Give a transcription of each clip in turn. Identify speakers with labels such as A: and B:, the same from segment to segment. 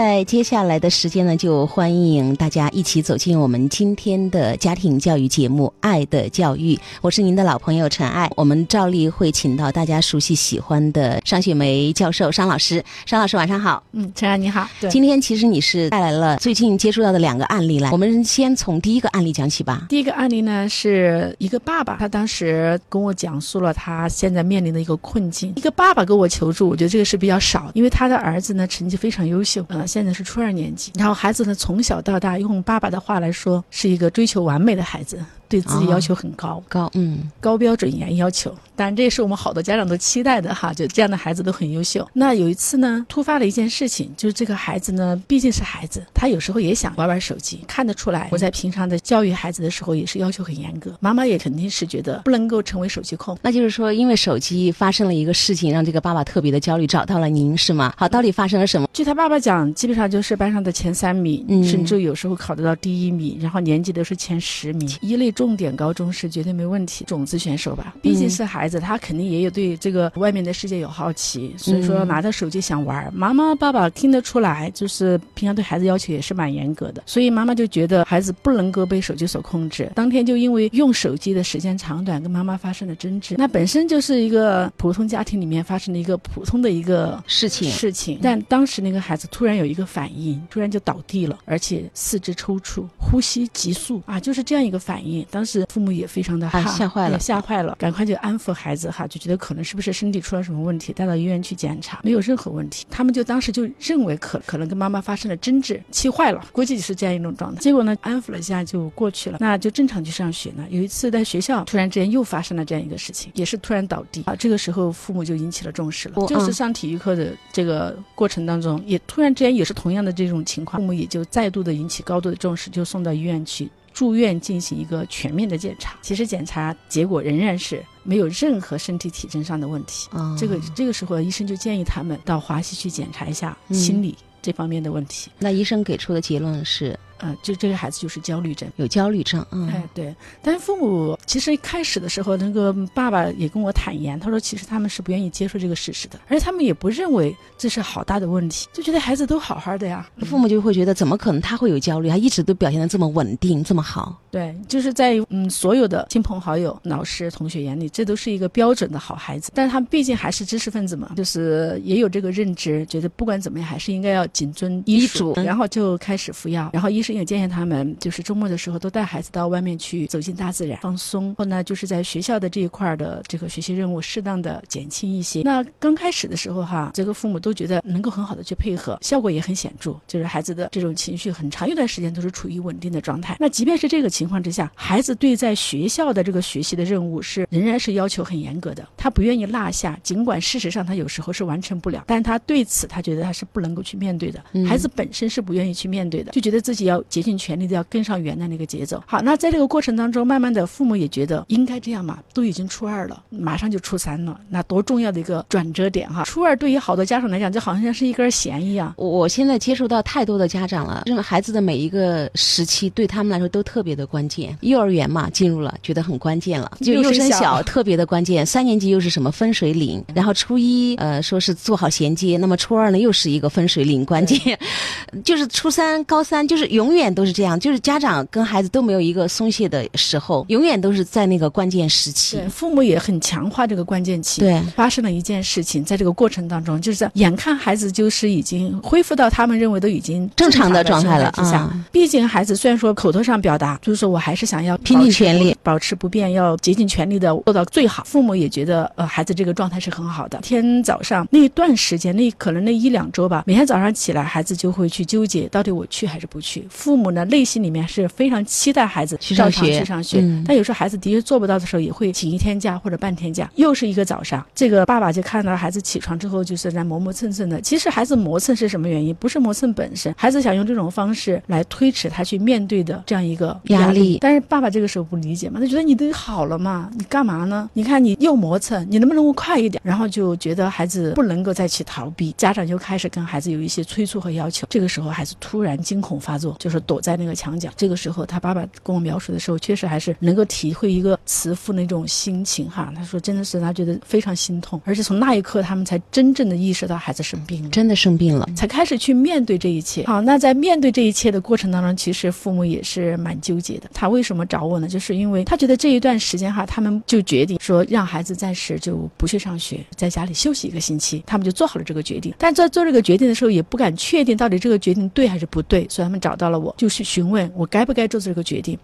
A: 在接下来的时间呢，就欢迎大家一起走进我们今天的家庭教育节目《爱的教育》。我是您的老朋友陈爱，我们照例会请到大家熟悉喜欢的商雪梅教授商老师。商老师晚上好，
B: 嗯，陈爱你好。对，
A: 今天其实你是带来了最近接触到的两个案例来，我们先从第一个案例讲起吧。
B: 第一个案例呢，是一个爸爸，他当时跟我讲述了他现在面临的一个困境。一个爸爸跟我求助，我觉得这个是比较少，因为他的儿子呢成绩非常优秀，呃。现在是初二年级，然后孩子呢从小到大，用爸爸的话来说，是一个追求完美的孩子。对自己要求很高，
A: 高嗯，
B: 高标准严要求，当然这也是我们好多家长都期待的哈，就这样的孩子都很优秀。那有一次呢，突发了一件事情，就是这个孩子呢，毕竟是孩子，他有时候也想玩玩手机，看得出来。我在平常的教育孩子的时候，也是要求很严格。妈妈也肯定是觉得不能够成为手机控。
A: 那就是说，因为手机发生了一个事情，让这个爸爸特别的焦虑，找到了您是吗？好，到底发生了什么？
B: 据他爸爸讲，基本上就是班上的前三名，甚至有时候考得到第一名，然后年级都是前十名，一类重点高中。是绝对没问题，种子选手吧，毕竟是孩子，他肯定也有对这个外面的世界有好奇，所以说拿着手机想玩。妈妈、爸爸听得出来，就是平常对孩子要求也是蛮严格的，所以妈妈就觉得孩子不能够被手机所控制。当天就因为用手机的时间长短，跟妈妈发生了争执。那本身就是一个普通家庭里面发生的一个普通的一个
A: 事情
B: 事情，但当时那个孩子突然有一个反应，突然就倒地了，而且四肢抽搐，呼吸急速啊，就是这样一个反应。当时父母也。非常的
A: 吓坏了，
B: 吓坏了，赶快就安抚孩子哈，就觉得可能是不是身体出了什么问题，带到医院去检查，没有任何问题。他们就当时就认为可可能跟妈妈发生了争执，气坏了，估计是这样一种状态。结果呢，安抚了一下就过去了，那就正常去上学呢。有一次在学校突然之间又发生了这样一个事情，也是突然倒地啊。这个时候父母就引起了重视了，就是上体育课的这个过程当中，也突然之间也是同样的这种情况，父母也就再度的引起高度的重视，就送到医院去。住院进行一个全面的检查，其实检查结果仍然是没有任何身体体征上的问题。这个这个时候，医生就建议他们到华西去检查一下心理这方面的问题。
A: 那医生给出的结论是？
B: 嗯，就这个孩子就是焦虑症，
A: 有焦虑症。嗯，
B: 哎，对。但是父母其实一开始的时候，那个爸爸也跟我坦言，他说其实他们是不愿意接受这个事实的，而且他们也不认为这是好大的问题，就觉得孩子都好好的呀。
A: 父母就会觉得，怎么可能他会有焦虑？他一直都表现的这么稳定，这么好。
B: 对，就是在嗯所有的亲朋好友、老师、同学眼里，这都是一个标准的好孩子。但是他们毕竟还是知识分子嘛，就是也有这个认知，觉得不管怎么样，还是应该要谨遵医嘱，然后就开始服药，然后医生也建议他们。就是周末的时候，都带孩子到外面去走进大自然放松。后呢，就是在学校的这一块的这个学习任务，适当的减轻一些。那刚开始的时候哈，这个父母都觉得能够很好的去配合，效果也很显著。就是孩子的这种情绪很长一段时间都是处于稳定的状态。那即便是这个情况之下，孩子对在学校的这个学习的任务是仍然是要求很严格的，他不愿意落下。尽管事实上他有时候是完成不了，但他对此他觉得他是不能够去面对的。孩子本身是不愿意去面对的，就觉得自己要竭尽全力的要。要跟上原来那个节奏。好，那在这个过程当中，慢慢的父母也觉得应该这样嘛，都已经初二了，马上就初三了，那多重要的一个转折点哈！初二对于好多家长来讲，就好像是一根弦一样。
A: 我现在接触到太多的家长了，认为孩子的每一个时期对他们来说都特别的关键。幼儿园嘛，进入了，觉得很关键了，就幼升小特别的关键。三年级又是什么分水岭？然后初一呃说是做好衔接，那么初二呢又是一个分水岭关键，就是初三、高三就是永远都是这样就。是家长跟孩子都没有一个松懈的时候，永远都是在那个关键时期。
B: 对，父母也很强化这个关键期。
A: 对，
B: 发生了一件事情，在这个过程当中，就是眼看孩子就是已经恢复到他们认为都已经
A: 正常
B: 的
A: 状态了
B: 啊。毕竟孩子虽然说口头上表达，就是说我还是想要
A: 拼尽全力
B: 保持不变，要竭尽全力的做到最好。父母也觉得呃孩子这个状态是很好的。天早上那一段时间，那可能那一两周吧，每天早上起来，孩子就会去纠结到底我去还是不去。父母呢内心。里面是非常期待孩子
A: 去上学，
B: 去上学。但有时候孩子的确做不到的时候，也会请一天假或者半天假。又是一个早上，这个爸爸就看到孩子起床之后就是在磨磨蹭蹭的。其实孩子磨蹭是什么原因？不是磨蹭本身，孩子想用这种方式来推迟他去面对的这样一个压力。但是爸爸这个时候不理解嘛，他觉得你都好了嘛，你干嘛呢？你看你又磨蹭，你能不能够快一点？然后就觉得孩子不能够再去逃避，家长就开始跟孩子有一些催促和要求。这个时候孩子突然惊恐发作，就是躲在那个墙角。这个时候他爸爸跟我描述的时候，确实还是能够体会一个慈父那种心情哈。他说真的是他觉得非常心痛，而且从那一刻他们才真正的意识到孩子生病了，
A: 真的生病了，
B: 才开始去面对这一切。好，那在面对这一切的过程当中，其实父母也是蛮纠结的。他为什么找我呢？就是因为他觉得这一段时间哈，他们就决定说让孩子暂时就不去上学，在家里休息一个星期。他们就做好了这个决定，但在做这个决定的时候，也不敢确定到底这个决定对还是不对，所以他们找到了我，就是询问我该不该做这个决定。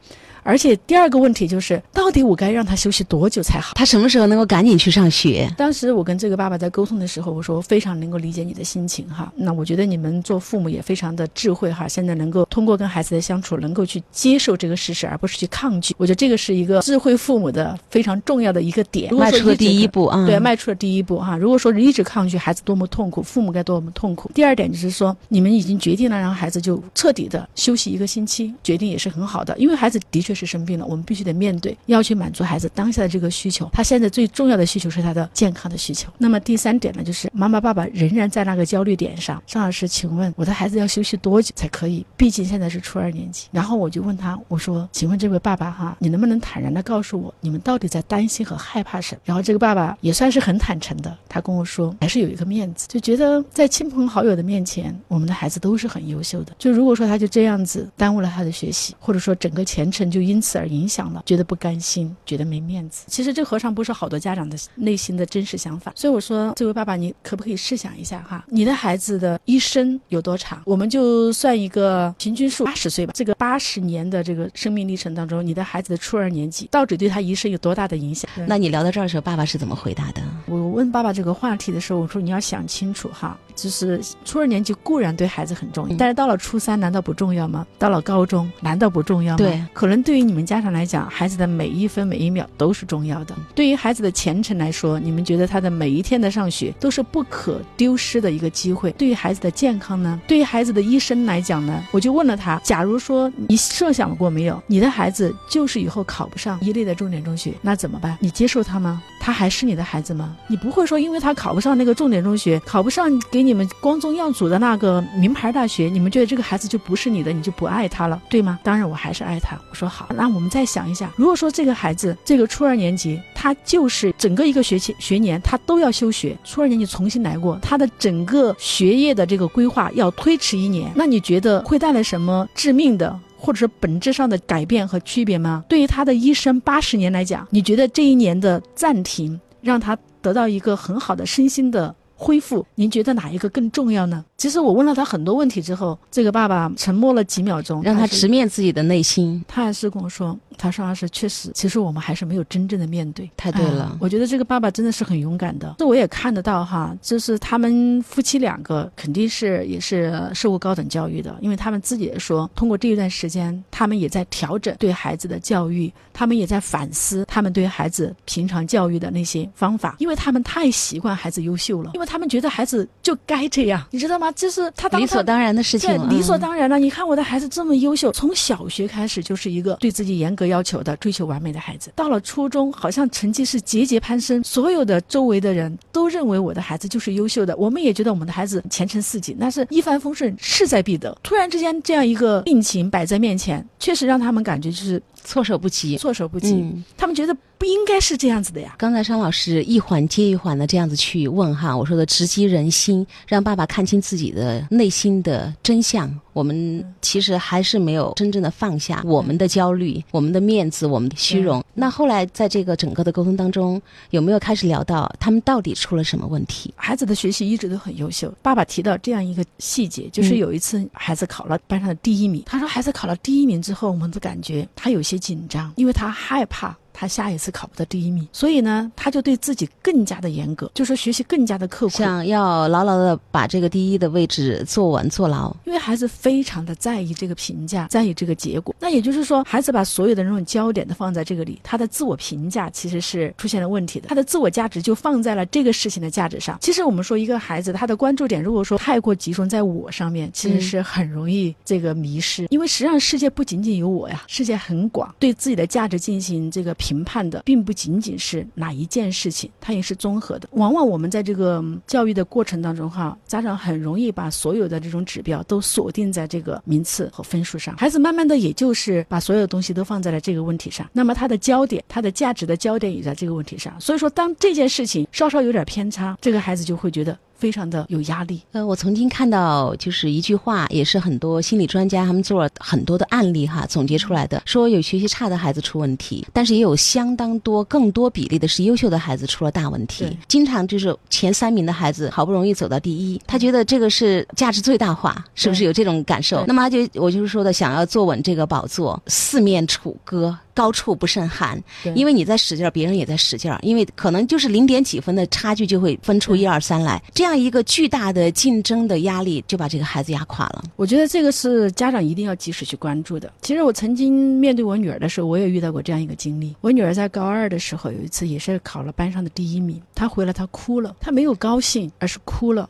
B: 而且第二个问题就是，到底我该让他休息多久才好？
A: 他什么时候能够赶紧去上学？
B: 当时我跟这个爸爸在沟通的时候，我说非常能够理解你的心情哈。那我觉得你们做父母也非常的智慧哈。现在能够通过跟孩子的相处，能够去接受这个事实，而不是去抗拒。我觉得这个是一个智慧父母的非常重要的一个点。
A: 迈出了第一步啊，
B: 对，迈出了第一步哈。如果说一直抗拒，孩子多么痛苦，父母该多么痛苦。第二点就是说，你们已经决定了让孩子就彻底的休息一个星期，决定也是很好的，因为孩子的确是生病了，我们必。须得面对，要去满足孩子当下的这个需求。他现在最重要的需求是他的健康的需求。那么第三点呢，就是妈妈爸爸仍然在那个焦虑点上。张老师，请问我的孩子要休息多久才可以？毕竟现在是初二年级。然后我就问他，我说，请问这位爸爸哈，你能不能坦然的告诉我，你们到底在担心和害怕什么？然后这个爸爸也算是很坦诚的，他跟我说，还是有一个面子，就觉得在亲朋好友的面前，我们的孩子都是很优秀的。就如果说他就这样子耽误了他的学习，或者说整个前程就因此而影响了。觉得不甘心，觉得没面子。其实这何尝不是好多家长的内心的真实想法？所以我说，这位爸爸，你可不可以试想一下哈，你的孩子的一生有多长？我们就算一个平均数八十岁吧。这个八十年的这个生命历程当中，你的孩子的初二年级到底对他一生有多大的影响？
A: 那你聊到这儿的时候，爸爸是怎么回答的？
B: 我问爸爸这个话题的时候，我说你要想清楚哈，就是初二年级固然对孩子很重要，但是到了初三难道不重要吗？到了高中难道不重要吗？
A: 对，
B: 可能对于你们家长来讲。孩子的每一分每一秒都是重要的。对于孩子的前程来说，你们觉得他的每一天的上学都是不可丢失的一个机会。对于孩子的健康呢？对于孩子的一生来讲呢？我就问了他：假如说你设想过没有，你的孩子就是以后考不上一类的重点中学，那怎么办？你接受他吗？他还是你的孩子吗？你不会说因为他考不上那个重点中学，考不上给你们光宗耀祖的那个名牌大学，你们觉得这个孩子就不是你的，你就不爱他了，对吗？当然我还是爱他。我说好，那我们再想一想，如果说这个孩子这个初二年级，他就是整个一个学期学年他都要休学，初二年级重新来过，他的整个学业的这个规划要推迟一年，那你觉得会带来什么致命的？或者是本质上的改变和区别吗？对于他的一生八十年来讲，你觉得这一年的暂停让他得到一个很好的身心的恢复，您觉得哪一个更重要呢？其实我问了他很多问题之后，这个爸爸沉默了几秒钟，
A: 让他直面自己的内心。
B: 他还是跟我说：“他说是确实，其实我们还是没有真正的面对。”
A: 太对了，
B: 我觉得这个爸爸真的是很勇敢的。这我也看得到哈，就是他们夫妻两个肯定是也是受过高等教育的，因为他们自己也说，通过这一段时间，他们也在调整对孩子的教育，他们也在反思他们对孩子平常教育的那些方法，因为他们太习惯孩子优秀了，因为他们觉得孩子就该这样，你知道吗？就是他
A: 理所当然的事情，对
B: 理所当然了。你看我的孩子这么优秀，从小学开始就是一个对自己严格要求的、追求完美的孩子。到了初中，好像成绩是节节攀升，所有的周围的人都认为我的孩子就是优秀的。我们也觉得我们的孩子前程似锦，那是一帆风顺，势在必得。突然之间，这样一个病情摆在面前，确实让他们感觉就是
A: 措手不及，
B: 措手不及。他们觉得。不应该是这样子的呀！
A: 刚才商老师一环接一环的这样子去问哈，我说的直击人心，让爸爸看清自己的内心的真相。我们其实还是没有真正的放下我们的焦虑、我们的面子、我们的虚荣。那后来在这个整个的沟通当中，有没有开始聊到他们到底出了什么问题？
B: 孩子的学习一直都很优秀。爸爸提到这样一个细节，就是有一次孩子考了班上的第一名，他说孩子考了第一名之后，我们都感觉他有些紧张，因为他害怕。他下一次考不到第一名，所以呢，他就对自己更加的严格，就说学习更加的刻苦，
A: 想要牢牢的把这个第一的位置坐稳坐牢。
B: 因为孩子非常的在意这个评价，在意这个结果。那也就是说，孩子把所有的那种焦点都放在这个里，他的自我评价其实是出现了问题的。他的自我价值就放在了这个事情的价值上。其实我们说一个孩子，他的关注点如果说太过集中在我上面，其实是很容易这个迷失。因为实际上世界不仅仅有我呀，世界很广，对自己的价值进行这个。评评判的并不仅仅是哪一件事情，它也是综合的。往往我们在这个教育的过程当中，哈，家长很容易把所有的这种指标都锁定在这个名次和分数上，孩子慢慢的也就是把所有东西都放在了这个问题上，那么他的焦点，他的价值的焦点也在这个问题上。所以说，当这件事情稍稍有点偏差，这个孩子就会觉得。非常的有压力。
A: 呃，我曾经看到就是一句话，也是很多心理专家他们做了很多的案例哈，总结出来的，说有学习差的孩子出问题，但是也有相当多、更多比例的是优秀的孩子出了大问题。经常就是前三名的孩子好不容易走到第一，他觉得这个是价值最大化，是不是有这种感受？那么他就我就是说的，想要坐稳这个宝座，四面楚歌。高处不胜寒，因为你在使劲儿，别人也在使劲儿，因为可能就是零点几分的差距就会分出一二三来，这样一个巨大的竞争的压力就把这个孩子压垮了。
B: 我觉得这个是家长一定要及时去关注的。其实我曾经面对我女儿的时候，我也遇到过这样一个经历。我女儿在高二的时候，有一次也是考了班上的第一名，她回来她哭了，她没有高兴，而是哭了。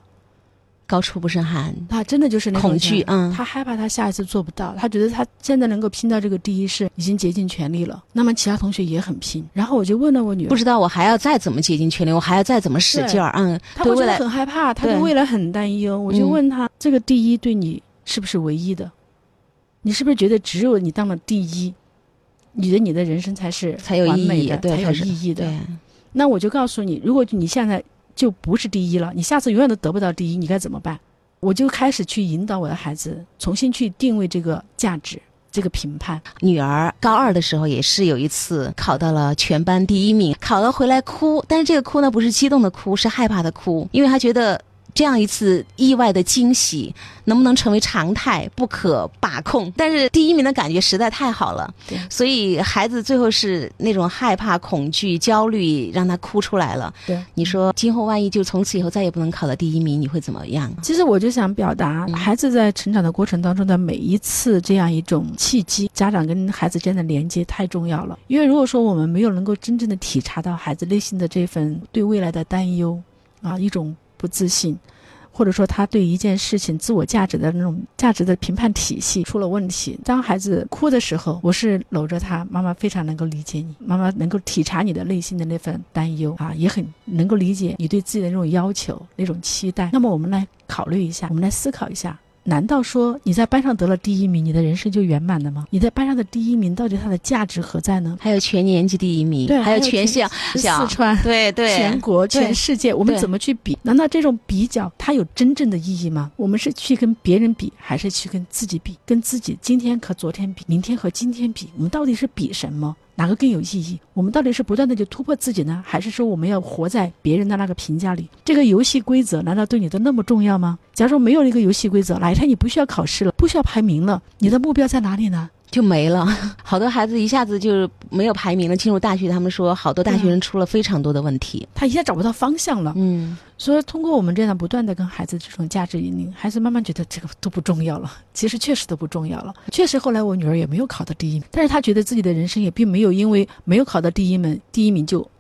A: 高处不胜寒，
B: 他真的就是那
A: 恐惧，嗯，
B: 他害怕他下一次做不到，他觉得他现在能够拼到这个第一是已经竭尽全力了。那么其他同学也很拼，然后我就问了我女儿，
A: 不知道我还要再怎么竭尽全力，我还要再怎么使劲儿，嗯，
B: 他会觉得很害怕，他对未来很担忧。我就问他，这个第一对你是不是唯一的？你是不是觉得只有你当了第一，你的你的人生才是
A: 才有意义的，
B: 才有意义的？那我就告诉你，如果你现在。就不是第一了，你下次永远都得不到第一，你该怎么办？我就开始去引导我的孩子重新去定位这个价值，这个评判。
A: 女儿高二的时候也是有一次考到了全班第一名，考了回来哭，但是这个哭呢不是激动的哭，是害怕的哭，因为她觉得。这样一次意外的惊喜，能不能成为常态，不可把控。但是第一名的感觉实在太好了，所以孩子最后是那种害怕、恐惧、焦虑，让他哭出来了。
B: 对，
A: 你说今后万一就从此以后再也不能考到第一名，你会怎么样？
B: 其实我就想表达，孩子在成长的过程当中的每一次这样一种契机，家长跟孩子之间的连接太重要了。因为如果说我们没有能够真正的体察到孩子内心的这份对未来的担忧，啊，一种。不自信，或者说他对一件事情自我价值的那种价值的评判体系出了问题。当孩子哭的时候，我是搂着他，妈妈非常能够理解你，妈妈能够体察你的内心的那份担忧啊，也很能够理解你对自己的那种要求、那种期待。那么我们来考虑一下，我们来思考一下。难道说你在班上得了第一名，你的人生就圆满了吗？你在班上的第一名，到底它的价值何在呢？
A: 还有全年级第一名，
B: 对，
A: 还有全校、
B: 四川，
A: 对对，
B: 全国、全世界，我们怎么去比？难道这种比较它有真正的意义吗？我们是去跟别人比，还是去跟自己比？跟自己今天和昨天比，明天和今天比，我们到底是比什么？哪个更有意义？我们到底是不断的去突破自己呢，还是说我们要活在别人的那个评价里？这个游戏规则难道对你都那么重要吗？假如说没有一个游戏规则，哪一天你不需要考试了，不需要排名了，你的目标在哪里呢？
A: 就没了，好多孩子一下子就没有排名了。进入大学，他们说好多大学生出了非常多的问题，
B: 他一下找不到方向了。嗯，所以通过我们这样不断的跟孩子这种价值引领，孩子慢慢觉得这个都不重要了。其实确实都不重要了。确实后来我女儿也没有考到第一名，但是她觉得自己的人生也并没有因为没有考到第一名，第一名就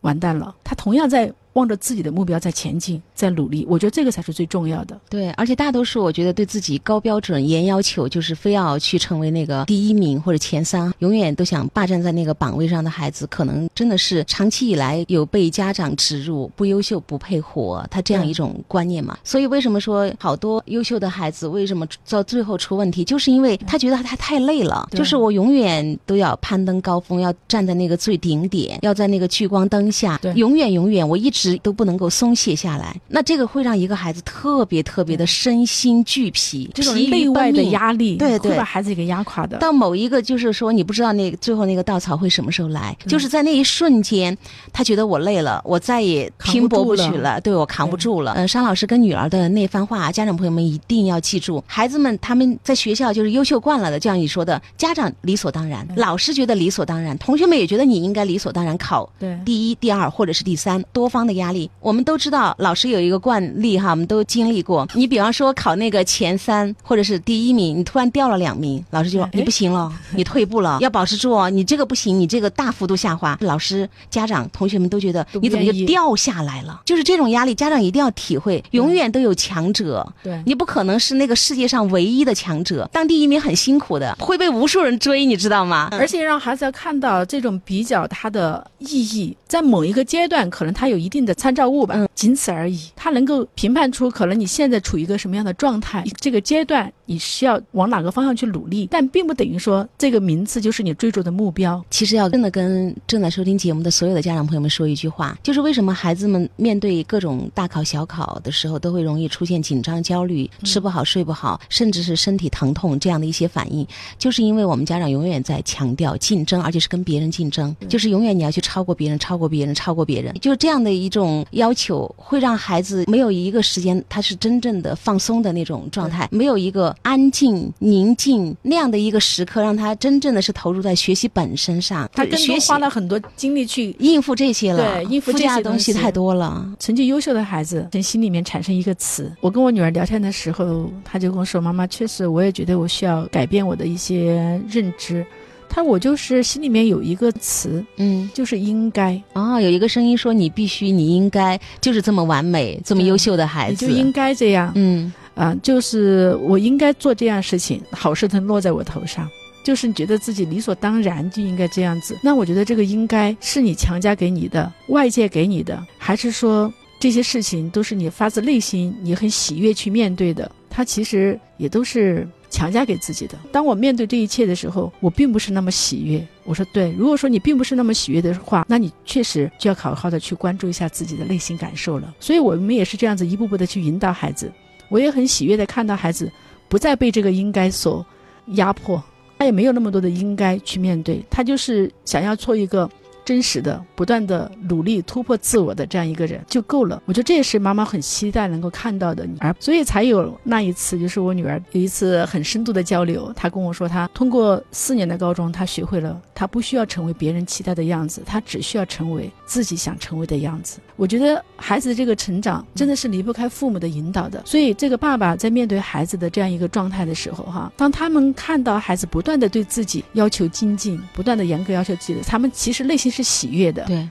B: 完蛋了。她同样在。望着自己的目标在前进，在努力，我觉得这个才是最重要的。
A: 对，而且大多数我觉得对自己高标准、严要求，就是非要去成为那个第一名或者前三，永远都想霸占在那个榜位上的孩子，可能真的是长期以来有被家长植入不优秀不配活他这样一种观念嘛。所以为什么说好多优秀的孩子为什么到最后出问题，就是因为他觉得他太累了，就是我永远都要攀登高峰，要站在那个最顶点，要在那个聚光灯下，永远永远我一直。都不能够松懈下来，那这个会让一个孩子特别特别的身心俱疲，
B: 这种内外的压力，
A: 对对，
B: 会把孩子给压垮的。
A: 到某一个就是说，你不知道那最后那个稻草会什么时候来，就是在那一瞬间，他觉得我累了，我再也拼搏不起了，对我扛不住了。嗯，商老师跟女儿的那番话，家长朋友们一定要记住。孩子们他们在学校就是优秀惯了的，就像你说的，家长理所当然，老师觉得理所当然，同学们也觉得你应该理所当然考第一、第二或者是第三，多方。的压力。我们都知道，老师有一个惯例哈，我们都经历过。你比方说考那个前三或者是第一名，你突然掉了两名，老师就说你不行了，你退步了，要保持住哦，你这个不行，你这个大幅度下滑。老师、家长、同学们都觉得你怎么就掉下来了？就是这种压力，家长一定要体会，永远都有强者。
B: 对，
A: 你不可能是那个世界上唯一的强者。当第一名很辛苦的，会被无数人追，你知道吗？
B: 而且让孩子要看到这种比较它的意义，在某一个阶段，可能他有一定的参照物吧，仅此而已。它能够评判出可能你现在处于一个什么样的状态，这个阶段你需要往哪个方向去努力，但并不等于说这个名次就是你追逐的目标。
A: 其实要真的跟正在收听节目的所有的家长朋友们说一句话，就是为什么孩子们面对各种大考小考的时候，都会容易出现紧张、焦虑、吃不好、睡不好，甚至是身体疼痛这样的一些反应，就是因为我们家长永远在强调竞争，而且是跟别人竞争，就是永远你要去超过别人、超过别人、超过别人，就是这样的一种要求，会让孩子没有一个时间他是真正的放松的那种状态，没有一个安静、宁静那样的一个时刻，让他真正的是投入在学习本身上。
B: 他更多花了很多精力去
A: 应付这些了，
B: 对，应付这些
A: 东西太多了。
B: 成绩优秀的孩子，从心里面产生一个词。我跟我女儿聊天的时候，她就跟我说：“妈妈，确实，我也觉得我需要改变我的一些认知。”她我就是心里面有一个词，
A: 嗯，
B: 就是应该。
A: 啊，有一个声音说你必须，你应该就是这么完美、这么优秀的孩
B: 子，你就应该这样，
A: 嗯。
B: 啊，就是我应该做这样事情，好事能落在我头上。就是你觉得自己理所当然就应该这样子，那我觉得这个应该是你强加给你的，外界给你的，还是说这些事情都是你发自内心，你很喜悦去面对的？它其实也都是强加给自己的。当我面对这一切的时候，我并不是那么喜悦。我说对，如果说你并不是那么喜悦的话，那你确实就要好好的去关注一下自己的内心感受了。所以我们也是这样子一步步的去引导孩子。我也很喜悦的看到孩子不再被这个应该所压迫。他也没有那么多的应该去面对，他就是想要做一个。真实的、不断的努力突破自我的这样一个人就够了。我觉得这也是妈妈很期待能够看到的，而所以才有那一次，就是我女儿有一次很深度的交流。她跟我说，她通过四年的高中，她学会了，她不需要成为别人期待的样子，她只需要成为自己想成为的样子。我觉得孩子的这个成长真的是离不开父母的引导的。所以，这个爸爸在面对孩子的这样一个状态的时候，哈，当他们看到孩子不断的对自己要求精进，不断的严格要求自己，他们其实内心是。喜悦的，
A: 对。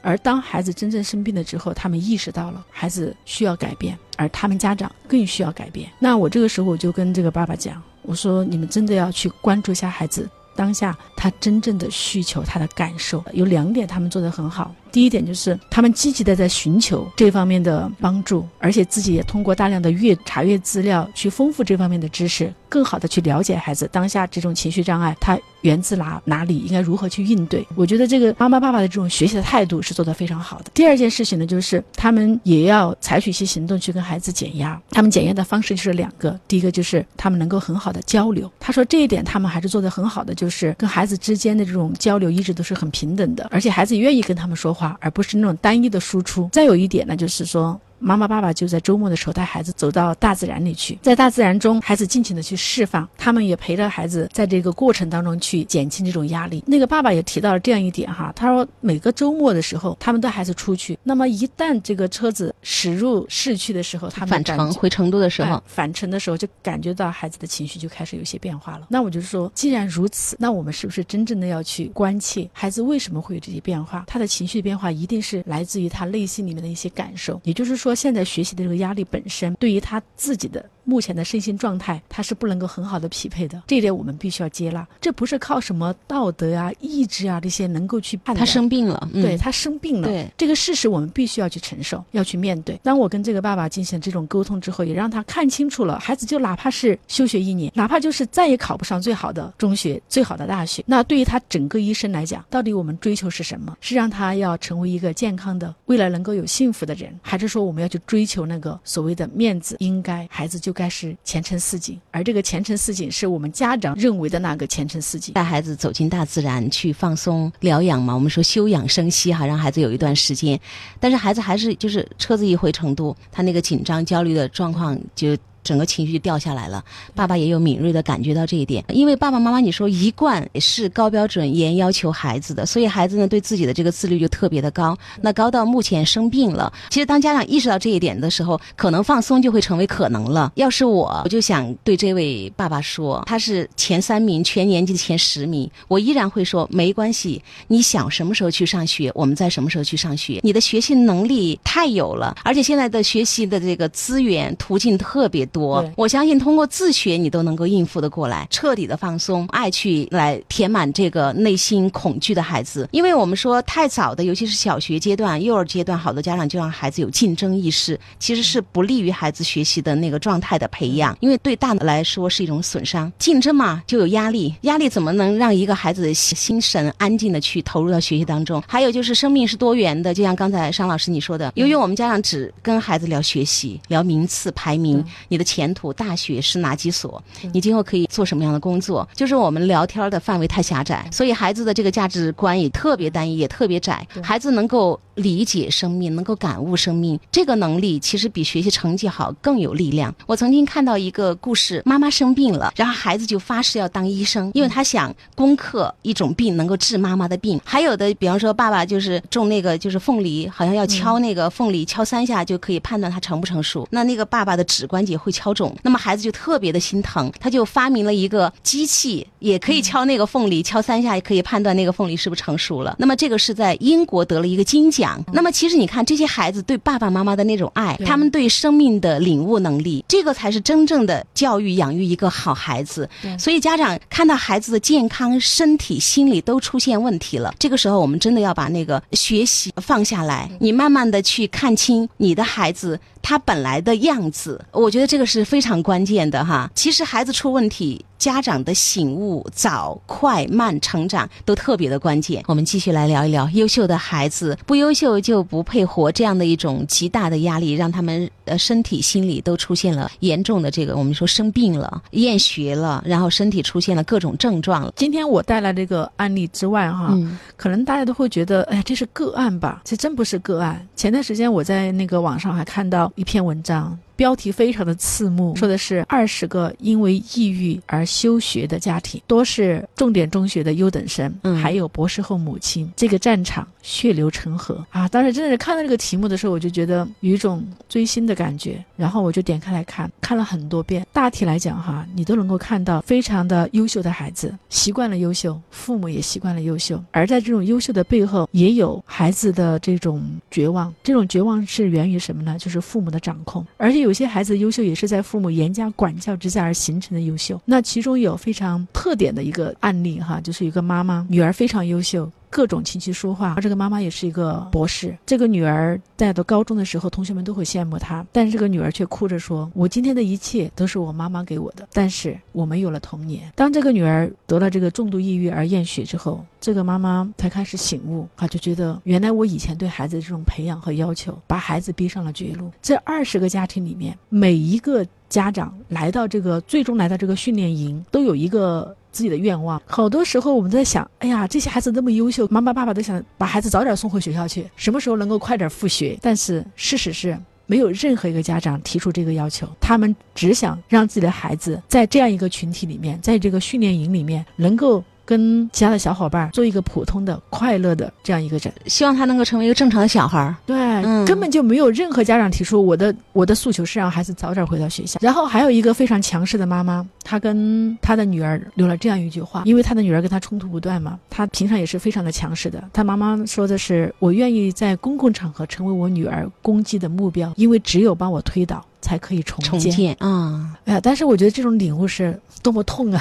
B: 而当孩子真正生病了之后，他们意识到了孩子需要改变，而他们家长更需要改变。那我这个时候我就跟这个爸爸讲，我说你们真的要去关注一下孩子当下他真正的需求，他的感受。有两点他们做得很好，第一点就是他们积极的在寻求这方面的帮助，而且自己也通过大量的阅查阅资料去丰富这方面的知识，更好的去了解孩子当下这种情绪障碍，它。源自哪哪里？应该如何去应对？我觉得这个妈妈爸爸的这种学习的态度是做得非常好的。第二件事情呢，就是他们也要采取一些行动去跟孩子减压。他们减压的方式就是两个，第一个就是他们能够很好的交流。他说这一点他们还是做得很好的，就是跟孩子之间的这种交流一直都是很平等的，而且孩子愿意跟他们说而不是那种单一的输出。再有一点呢，就是说。妈妈、爸爸就在周末的时候带孩子走到大自然里去，在大自然中，孩子尽情的去释放，他们也陪着孩子在这个过程当中去减轻这种压力。那个爸爸也提到了这样一点哈，他说每个周末的时候，他们带孩子出去，那么一旦这个车子驶入市区的时候，他们
A: 返程回成都的时候，
B: 返程的时候就感觉到孩子的情绪就开始有些变化了。那我就说，既然如此，那我们是不是真正的要去关切孩子为什么会有这些变化？他的情绪变化一定是来自于他内心里面的一些感受，也就是说，说现在学习的。这个压力本身对于他自己的。目前的身心状态，他是不能够很好的匹配的，这一点我们必须要接纳。这不是靠什么道德啊、意志啊这些能够去判断。
A: 他生病了，
B: 对他生病了，
A: 对
B: 这个事实我们必须要去承受，要去面对。当我跟这个爸爸进行这种沟通之后，也让他看清楚了，孩子就哪怕是休学一年，哪怕就是再也考不上最好的中学、最好的大学，那对于他整个一生来讲，到底我们追求是什么？是让他要成为一个健康的、未来能够有幸福的人，还是说我们要去追求那个所谓的面子？应该孩子就该是前程。似锦，而这个前程似锦是我们家长认为的那个前程似锦。
A: 带孩子走进大自然去放松疗养嘛，我们说休养生息哈，让孩子有一段时间。但是孩子还是就是车子一回成都，他那个紧张焦虑的状况就。整个情绪就掉下来了。爸爸也有敏锐的感觉到这一点，因为爸爸妈妈你说一贯是高标准严要求孩子的，所以孩子呢对自己的这个自律就特别的高。那高到目前生病了，其实当家长意识到这一点的时候，可能放松就会成为可能了。要是我，我就想对这位爸爸说，他是前三名，全年级的前十名，我依然会说没关系，你想什么时候去上学，我们在什么时候去上学。你的学习能力太有了，而且现在的学习的这个资源途径特别多，我相信通过自学你都能够应付得过来。彻底的放松，爱去来填满这个内心恐惧的孩子，因为我们说太早的，尤其是小学阶段、幼儿阶段，好多家长就让孩子有竞争意识，其实是不利于孩子学习的那个状态的培养，因为对大脑来说是一种损伤。竞争嘛，就有压力，压力怎么能让一个孩子的心神安静的去投入到学习当中？还有就是生命是多元的，就像刚才商老师你说的，由于我们家长只跟孩子聊学习、聊名次排名，你的前途大学是哪几所，你今后可以做什么样的工作，就是我们聊天的范围太狭窄，所以孩子的这个价值观也特别单一，也特别窄。孩子能够理解生命，能够感悟生命，这个能力其实比学习成绩好更有力量。我曾经看到一个故事，妈妈生病了，然后孩子就发誓要当医生，因为他想攻克一种病，能够治妈妈的病。还有的，比方说爸爸就是种那个就是凤梨，好像要敲那个凤梨，敲三下就可以判断它成不成熟。那那个爸爸的指关节会敲肿，那么孩子就特别的心疼，他就发明了一个机器，也可以敲那个凤梨，敲三下也可以判断那个凤梨是不是成熟了。那么这个是在英国得了一个金奖。那么其实你看这些孩子对爸爸妈妈的那种爱，他们对生命的领悟能力，这个才是真正的教育养育一个好孩子。所以家长看到孩子的健康、身体、心理都出现问题了，这个时候我们真的要把那个学习放下来，你慢慢的去看清你的孩子他本来的样子。我觉得这个是非常关键的哈。其实孩子出问题。家长的醒悟早、快、慢成长都特别的关键。我们继续来聊一聊优秀的孩子，不优秀就不配活这样的一种极大的压力，让他们呃身体、心理都出现了严重的这个我们说生病了、厌学了，然后身体出现了各种症状了。
B: 今天我带来这个案例之外哈，可能大家都会觉得，哎，这是个案吧？这真不是个案。前段时间我在那个网上还看到一篇文章。标题非常的刺目，说的是二十个因为抑郁而休学的家庭，多是重点中学的优等生，还有博士后母亲。这个战场血流成河啊！当时真的是看到这个题目的时候，我就觉得有一种追星的感觉，然后我就点开来看，看了很多遍。大体来讲哈，你都能够看到非常的优秀的孩子，习惯了优秀，父母也习惯了优秀，而在这种优秀的背后，也有孩子的这种绝望。这种绝望是源于什么呢？就是父母的掌控，而且有。有些孩子优秀也是在父母严加管教之下而形成的优秀。那其中有非常特点的一个案例哈，就是一个妈妈女儿非常优秀。各种琴棋书画，而这个妈妈也是一个博士。这个女儿在读高中的时候，同学们都会羡慕她，但是这个女儿却哭着说：“我今天的一切都是我妈妈给我的，但是我没有了童年。”当这个女儿得了这个重度抑郁而厌学之后，这个妈妈才开始醒悟，她就觉得原来我以前对孩子的这种培养和要求，把孩子逼上了绝路。这二十个家庭里面，每一个家长来到这个最终来到这个训练营，都有一个。自己的愿望，好多时候我们在想，哎呀，这些孩子那么优秀，妈妈爸爸都想把孩子早点送回学校去，什么时候能够快点复学？但是事实是，没有任何一个家长提出这个要求，他们只想让自己的孩子在这样一个群体里面，在这个训练营里面能够。跟其他的小伙伴做一个普通的、快乐的这样一个人，
A: 希望他能够成为一个正常的小孩儿。
B: 对，根本就没有任何家长提出我的我的诉求是让孩子早点回到学校。然后还有一个非常强势的妈妈，她跟她的女儿留了这样一句话，因为她的女儿跟她冲突不断嘛，她平常也是非常的强势的。她妈妈说的是：“我愿意在公共场合成为我女儿攻击的目标，因为只有把我推倒，才可以重
A: 建。”啊，
B: 哎呀，但是我觉得这种领悟是多么痛啊！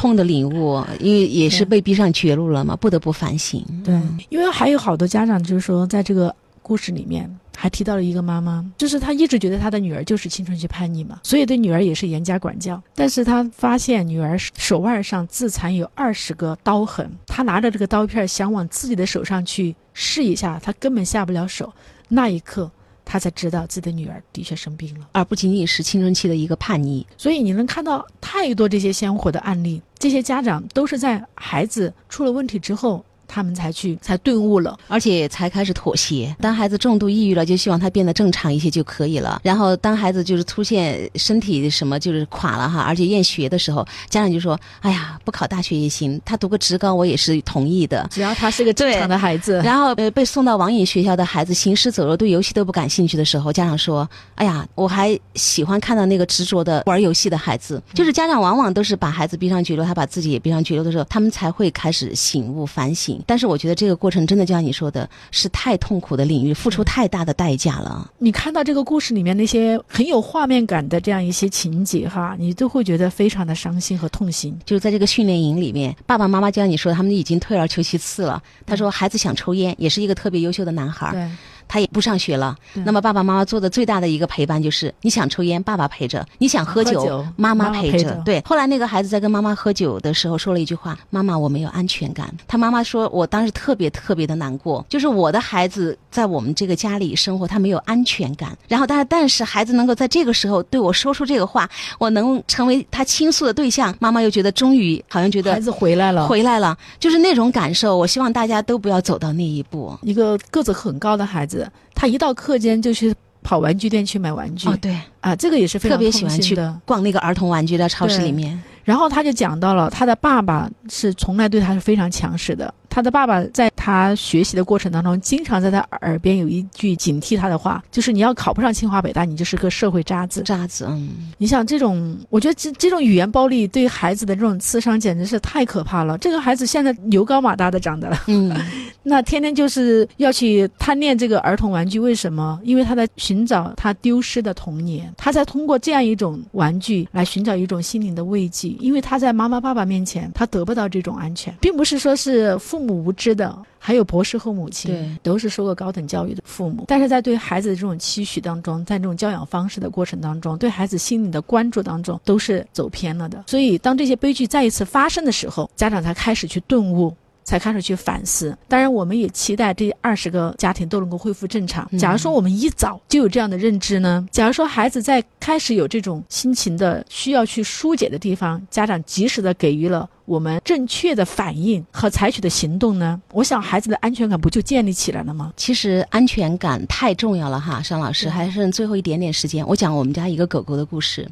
A: 痛的领悟，因为也是被逼上绝路了嘛，不得不反省。
B: 对，因为还有好多家长就是说，在这个故事里面还提到了一个妈妈，就是她一直觉得她的女儿就是青春期叛逆嘛，所以对女儿也是严加管教。但是她发现女儿手腕上自残有二十个刀痕，她拿着这个刀片想往自己的手上去试一下，她根本下不了手。那一刻。他才知道自己的女儿的确生病了，
A: 而不仅仅是青春期的一个叛逆。
B: 所以你能看到太多这些鲜活的案例，这些家长都是在孩子出了问题之后。他们才去才顿悟了，
A: 而且才开始妥协。当孩子重度抑郁了，就希望他变得正常一些就可以了。然后当孩子就是出现身体什么就是垮了哈，而且厌学的时候，家长就说：“哎呀，不考大学也行，他读个职高我也是同意的，
B: 只要他是个正常的孩子。”
A: 然后呃，被送到网瘾学校的孩子行尸走肉，对游戏都不感兴趣的时候，家长说：“哎呀，我还喜欢看到那个执着的玩游戏的孩子。”就是家长往往都是把孩子逼上绝路，他把自己也逼上绝路的时候，他们才会开始醒悟反省。但是我觉得这个过程真的就像你说的，是太痛苦的领域，付出太大的代价了。
B: 你看到这个故事里面那些很有画面感的这样一些情节哈，你都会觉得非常的伤心和痛心。
A: 就是在这个训练营里面，爸爸妈妈就像你说，他们已经退而求其次了。他说孩子想抽烟，也是一个特别优秀的男孩。
B: 对。
A: 他也不上学了，那么爸爸妈妈做的最大的一个陪伴就是你想抽烟，爸爸陪着；你想喝酒，妈妈陪着。对，后来那个孩子在跟妈妈喝酒的时候说了一句话：“妈妈，我没有安全感。”他妈妈说：“我当时特别特别的难过，就是我的孩子在我们这个家里生活，他没有安全感。然后，但是但是孩子能够在这个时候对我说出这个话，我能成为他倾诉的对象，妈妈又觉得终于好像觉得
B: 孩子回来了，
A: 回来了，就是那种感受。我希望大家都不要走到那一步。
B: 一个个子很高的孩子。他一到课间就去跑玩具店去买玩具。
A: 哦，对
B: 啊，这个也是非常
A: 特别喜欢去的逛那个儿童玩具的超市里面。
B: 然后他就讲到了他的爸爸是从来对他是非常强势的。他的爸爸在他学习的过程当中，经常在他耳边有一句警惕他的话，就是你要考不上清华北大，你就是个社会渣子。
A: 渣子，嗯。
B: 你想这种，我觉得这这种语言暴力对孩子的这种刺伤，简直是太可怕了。这个孩子现在牛高马大的长的了，
A: 嗯，
B: 那天天就是要去贪恋这个儿童玩具，为什么？因为他在寻找他丢失的童年，他在通过这样一种玩具来寻找一种心灵的慰藉。因为他在妈妈爸爸面前，他得不到这种安全，并不是说是父。母无知的，还有博士后母亲，
A: 对，
B: 都是受过高等教育的父母。但是在对孩子的这种期许当中，在这种教养方式的过程当中，对孩子心理的关注当中，都是走偏了的。所以，当这些悲剧再一次发生的时候，家长才开始去顿悟。才开始去反思。当然，我们也期待这二十个家庭都能够恢复正常。假如说我们一早就有这样的认知呢？假如说孩子在开始有这种心情的需要去疏解的地方，家长及时的给予了我们正确的反应和采取的行动呢？我想孩子的安全感不就建立起来了吗？
A: 其实安全感太重要了哈，尚老师，还剩最后一点点时间，我讲我们家一个狗狗的故事，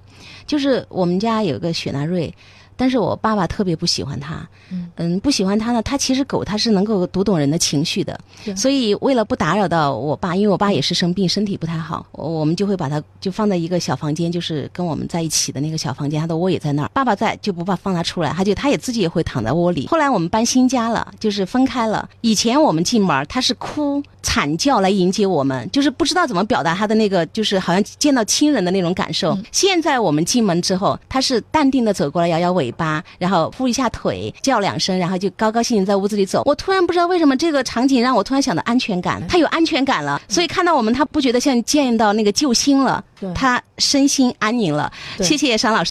A: 就是我们家有个雪纳瑞。但是我爸爸特别不喜欢它，嗯，不喜欢它呢。它其实狗它是能够读懂人的情绪的，所以为了不打扰到我爸，因为我爸也是生病，身体不太好，我们就会把它就放在一个小房间，就是跟我们在一起的那个小房间，它的窝也在那儿。爸爸在就不怕放它出来，它就它也自己也会躺在窝里。后来我们搬新家了，就是分开了。以前我们进门，它是哭惨叫来迎接我们，就是不知道怎么表达它的那个，就是好像见到亲人的那种感受。现在我们进门之后，它是淡定的走过来，摇摇尾。尾巴，然后扑一下腿，叫两声，然后就高高兴兴在屋子里走。我突然不知道为什么这个场景让我突然想到安全感，他有安全感了，所以看到我们，他不觉得像见到那个救星了，他身心安宁了。谢谢商老师。